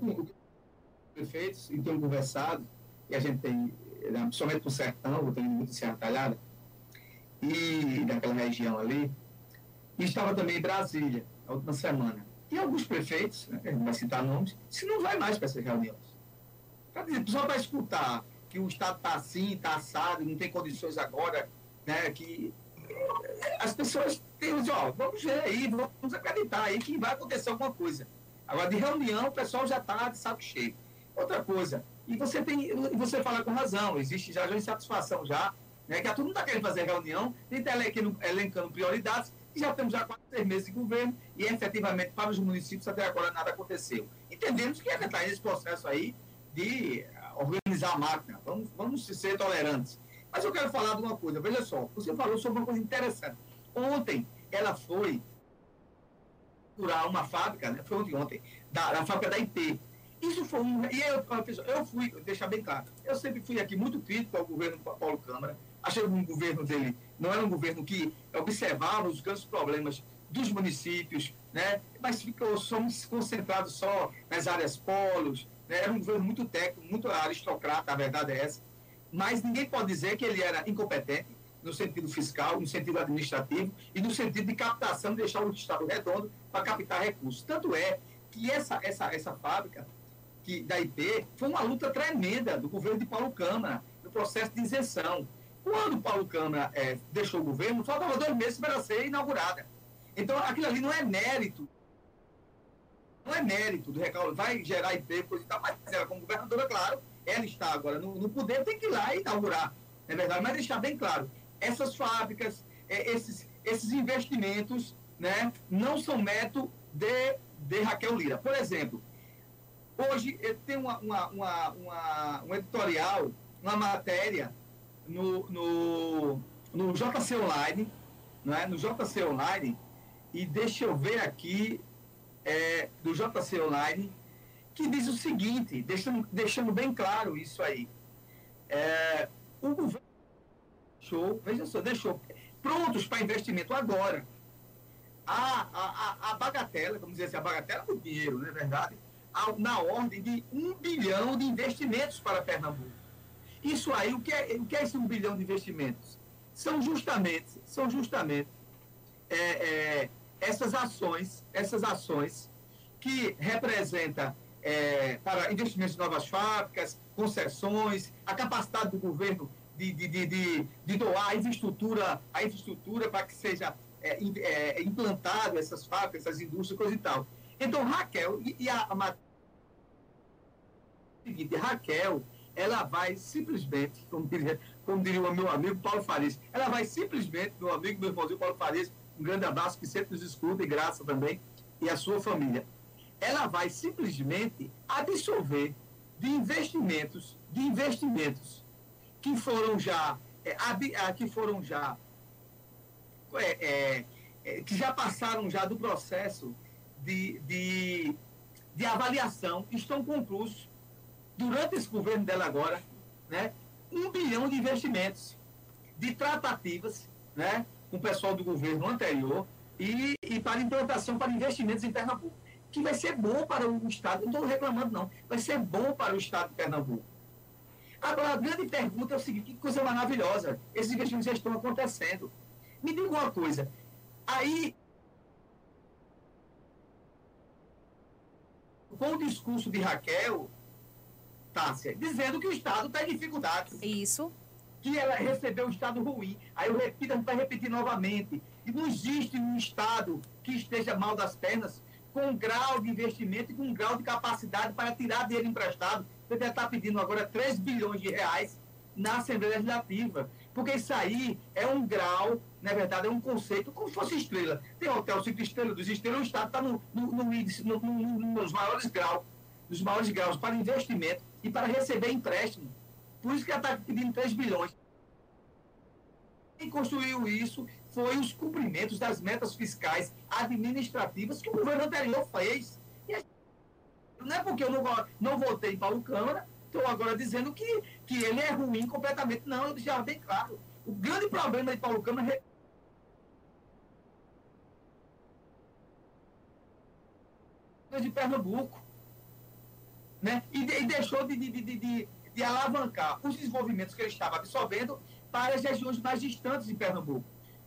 eu, prefeitos e tenho conversado, e a gente tem, né, principalmente o sertão, eu tenho Serra Talhada, e daquela região ali, e estava também em Brasília, a última semana. E alguns prefeitos, né, não vai citar nomes, se não vai mais para essas reuniões. Para dizer, pessoal vai escutar que o Estado está assim, está assado, não tem condições agora, né, que as pessoas têm, ó, vamos ver aí, vamos acreditar aí que vai acontecer alguma coisa. Agora, de reunião, o pessoal já está de saco cheio. Outra coisa, e você tem, você fala com razão, existe já, já insatisfação já, né, que a turma está querendo fazer reunião, está elencando prioridades, e já temos já quase seis meses de governo, e efetivamente para os municípios até agora nada aconteceu. Entendemos que ainda está nesse processo aí de organizar a máquina, vamos, vamos ser tolerantes. Mas eu quero falar de uma coisa, veja só, você falou sobre uma coisa interessante. Ontem ela foi curar uma fábrica, né, foi ontem, ontem, da, da fábrica da IP, isso foi um. E eu, eu fui, deixar bem claro, eu sempre fui aqui muito crítico ao governo Paulo Câmara. Achei um governo dele não era um governo que observava os grandes problemas dos municípios, né? mas ficou somos concentrados só nas áreas polos. Né? Era um governo muito técnico, muito aristocrata, a verdade é essa. Mas ninguém pode dizer que ele era incompetente no sentido fiscal, no sentido administrativo e no sentido de captação, de deixar o Estado redondo para captar recursos. Tanto é que essa, essa, essa fábrica que, da IP foi uma luta tremenda do governo de Paulo Câmara, no processo de isenção. Quando Paulo Câmara é, deixou o governo, faltava dois meses para ser inaugurada. Então, aquilo ali não é mérito. Não é mérito do recalque, vai gerar emprego, e tal, mas ela, como governadora, claro, ela está agora no, no poder, tem que ir lá e inaugurar. É verdade, mas deixar bem claro: essas fábricas, é, esses, esses investimentos, né, não são mérito de, de Raquel Lira. Por exemplo, Hoje tem uma, uma, uma, uma, um editorial, uma matéria no, no, no JC Online, não é? no JC Online, e deixa eu ver aqui, é, do JC Online, que diz o seguinte, deixando, deixando bem claro isso aí. É, o governo deixou, veja só, deixou prontos para investimento agora. A, a, a, a bagatela, vamos dizer assim, a bagatela do dinheiro, não é verdade? na ordem de um bilhão de investimentos para Pernambuco. Isso aí, o que é, o que é esse um bilhão de investimentos? São justamente, são justamente é, é, essas ações, essas ações que representam é, para investimentos em novas fábricas, concessões, a capacidade do governo de, de, de, de, doar a infraestrutura, a infraestrutura para que seja é, é, implantado essas fábricas, essas indústrias, coisa e tal. Então, Raquel, e, e a, a seguinte, Raquel, ela vai simplesmente, como diria, como diria o meu amigo Paulo Farias, ela vai simplesmente, meu amigo, meu irmãozinho Paulo Farias, um grande abraço que sempre nos escuta e graça também, e a sua família. Ela vai simplesmente absorver de investimentos, de investimentos que foram já, é, que foram já, é, é, é, que já passaram já do processo de, de, de avaliação estão conclusos durante esse governo dela agora, né, um bilhão de investimentos, de tratativas né, com o pessoal do governo anterior e, e para implantação para investimentos em Pernambuco, que vai ser bom para o Estado, não estou reclamando não, vai ser bom para o Estado de Pernambuco. Agora, a grande pergunta é o seguinte, que coisa maravilhosa, esses investimentos já estão acontecendo. Me diga uma coisa, aí com o discurso de Raquel, Tássia, dizendo que o Estado está em dificuldades. Isso. Que ela recebeu um Estado ruim. Aí eu repito, vai repetir novamente. E não existe um Estado que esteja mal das pernas com um grau de investimento e com um grau de capacidade para tirar dinheiro emprestado. Você deve estar pedindo agora 3 bilhões de reais na Assembleia Legislativa. Porque isso aí é um grau, na verdade, é um conceito como se fosse estrela. Tem hotel cinco estrelas, dos estrelas, o Estado está no, no, no, índice, no, nos maiores graus, nos maiores graus para investimento e para receber empréstimo. Por isso que ela está pedindo 3 bilhões. Quem construiu isso foi os cumprimentos das metas fiscais administrativas que o governo anterior fez. E não é porque eu não, não votei para o Câmara, estou agora dizendo que, que ele é ruim completamente. Não, eu já bem claro. O grande problema de Paulo Câmara é de Pernambuco. né? e, de, e deixou de, de, de, alavancar os desenvolvimentos que ele estava absorvendo para as regiões mais distantes de Pernambuco.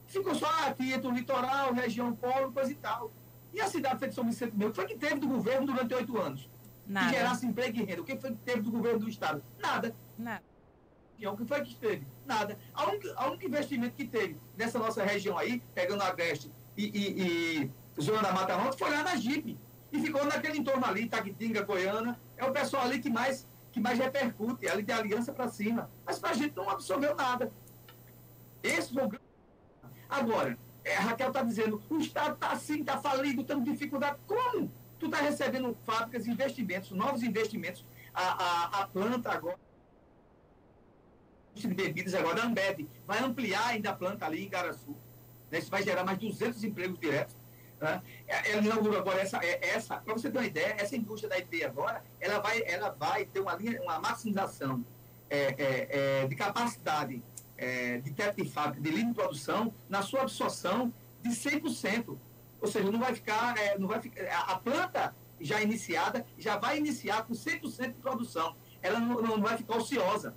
Ficou só aqui entre o litoral, região polo, coisa e tal. E a cidade feita de São Vicente meu, o que foi que teve do governo durante oito anos? Nada. Que gerasse emprego e renda. O que foi que teve do governo do Estado? Nada. Nada. E o que foi que teve? Nada. A única, a única investimento que teve nessa nossa região aí, pegando a Agreste e, e, e Zona da Mata Norte, foi lá na Jeep. E ficou naquele entorno ali, Taquitinga, Goiânia. É o pessoal ali que mais, que mais repercute, ali de aliança para cima. Mas para a gente não absorveu nada. Esse foi o grande. Agora, é, Raquel está dizendo, o Estado está assim, está falido, tendo dificuldade. Como? Tu está recebendo fábricas, investimentos, novos investimentos. A, a, a planta agora de bebidas agora, a Ambev vai ampliar ainda a planta ali em Garaçu. Né? Isso vai gerar mais 200 empregos diretos. Né? Ela inaugurou agora essa, é, essa para você ter uma ideia, essa indústria da IP agora, ela vai, ela vai ter uma linha, uma maximização é, é, é, de capacidade é, de teto de fábrica, de linha de produção, na sua absorção de 100%. Ou seja, não vai ficar, é, não vai ficar a planta já iniciada já vai iniciar com 100% de produção. Ela não, não vai ficar ociosa.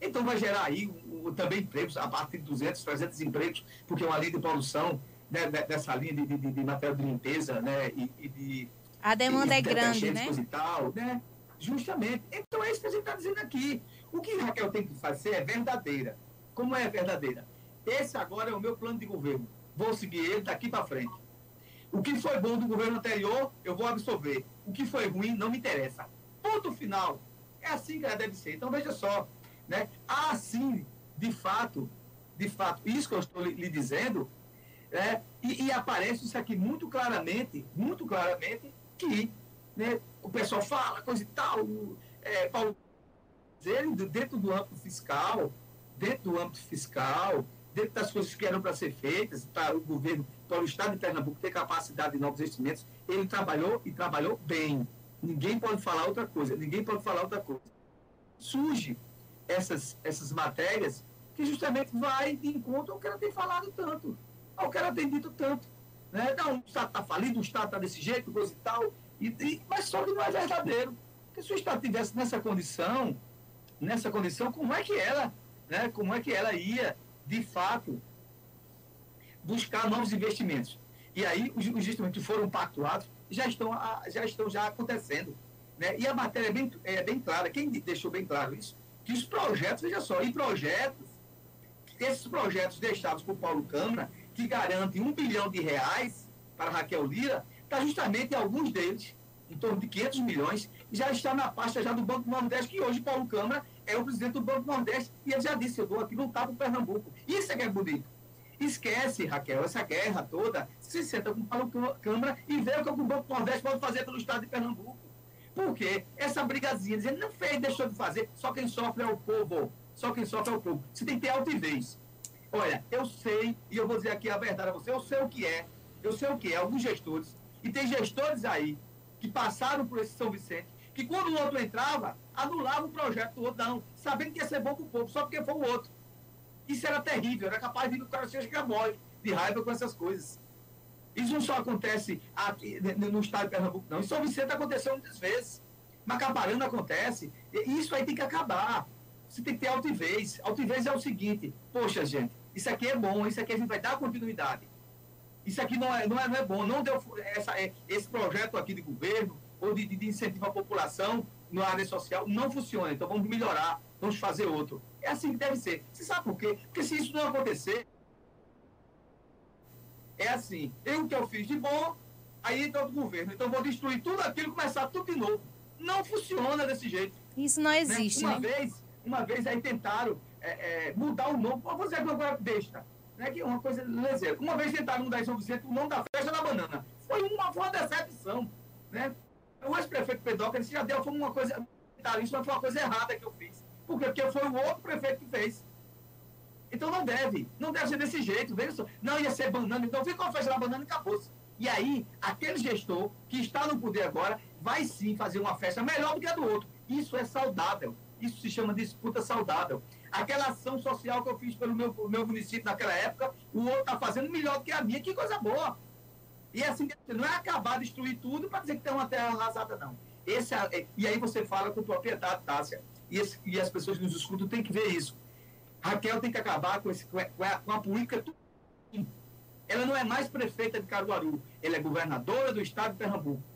Então vai gerar aí o, também empregos, a partir de 200, 300 empregos, porque é uma linha de produção né, dessa linha de, de, de, material de limpeza né, e, e de... A demanda é grande, né? E tal, né? Justamente. Então é isso que a gente está dizendo aqui. O que Raquel tem que fazer é verdadeira. Como é verdadeira? Esse agora é o meu plano de governo. Vou seguir ele daqui para frente. O que foi bom do governo anterior, eu vou absorver. O que foi ruim, não me interessa. Ponto final. É assim que ela deve ser. Então, veja só. Né? Há, sim, de fato, de fato, isso que eu estou lhe, dizendo, né? e, e, aparece isso aqui muito claramente, muito claramente, que né, o pessoal fala coisa e tal, é, Paulo, dentro do âmbito fiscal, dentro do âmbito fiscal, dentro das coisas que eram para ser feitas, para o governo, para o Estado de Pernambuco ter capacidade de novos investimentos, ele trabalhou e trabalhou bem. Ninguém pode falar outra coisa, ninguém pode falar outra coisa. Surge essas, essas matérias que justamente vai de encontro ao que ela tem falado tanto, ao que ela tem dito tanto. Né? Não, o Estado está falido, o Estado está desse jeito, coisa e tal, e, e, mas só que não é verdadeiro. Porque se o Estado tivesse nessa condição, nessa condição, como é que ela, né, como é que ela ia, de fato, buscar novos investimentos? E aí os, os investimentos foram pactuados já estão, já estão já acontecendo. Né? E a matéria é bem, é bem clara, quem deixou bem claro isso? que os projetos, veja só, em projetos, esses projetos deixados por Paulo Câmara, que garantem um bilhão de reais para Raquel Lira, está justamente alguns deles, em torno de 500 milhões, já está na pasta já do Banco do Nordeste, que hoje Paulo Câmara é o presidente do Banco Nordeste, e ele já disse, eu dou aqui, está para Pernambuco. Isso é que é bonito. Esquece, Raquel, essa guerra toda, se senta com o Paulo Câmara e vê o que o Banco Nordeste pode fazer pelo Estado de Pernambuco. Porque essa brigazinha, dizendo, não fez, deixou de fazer, só quem sofre é o povo. Só quem sofre é o povo. Você tem que ter altivez. Olha, eu sei, e eu vou dizer aqui a verdade a você, eu sei o que é, eu sei o que é, alguns gestores, e tem gestores aí que passaram por esse São Vicente, que quando o outro entrava, anulava o projeto do outro, não, sabendo que ia ser bom para o povo, só porque foi o outro. Isso era terrível, era capaz de o cara seja mole de raiva com essas coisas. Isso não só acontece aqui no estado de Pernambuco, não. Em São Vicente aconteceu muitas vezes. Macaparana acontece. E isso aí tem que acabar. Você tem que ter altivez. Altivez é o seguinte, poxa, gente, isso aqui é bom, isso aqui a gente vai dar continuidade. Isso aqui não é, não é, não é bom. Não deu essa, é, esse projeto aqui de governo ou de, de incentivo à população na área social não funciona. Então vamos melhorar, vamos fazer outro. É assim que deve ser. Você sabe por quê? Porque se isso não acontecer, é assim, eu que eu fiz de bom, aí entra o governo. Então vou destruir tudo aquilo e começar tudo de novo. Não funciona desse jeito. Isso não né? existe, né? Uma né? vez, uma vez aí tentaram é, é, mudar o nome, vou fazer uma coisa besta, né? Que é uma coisa lezeira. Uma vez tentaram mudar em São Vicente o nome da festa da banana. Foi uma, foi uma decepção, né? O ex-prefeito Pedoca disse, já deu, foi uma coisa, mas foi uma coisa errada que eu fiz. Por quê? Porque foi o outro prefeito que fez. Então não deve, não deve ser desse jeito. Veja só. Não ia ser banana, então fica uma festa da banana e acabou-se. E aí, aquele gestor que está no poder agora vai sim fazer uma festa melhor do que a do outro. Isso é saudável. Isso se chama disputa saudável. Aquela ação social que eu fiz pelo meu, meu município naquela época, o outro está fazendo melhor do que a minha. Que coisa boa. E assim, não é acabar, destruir tudo para dizer que tem uma terra arrasada, não. Esse, é, e aí você fala com propriedade, Tássia. E, esse, e as pessoas que nos escutam têm que ver isso. Raquel tem que acabar com, esse, com, a, com a política. Ela não é mais prefeita de Caruaru, ela é governadora do estado de Pernambuco.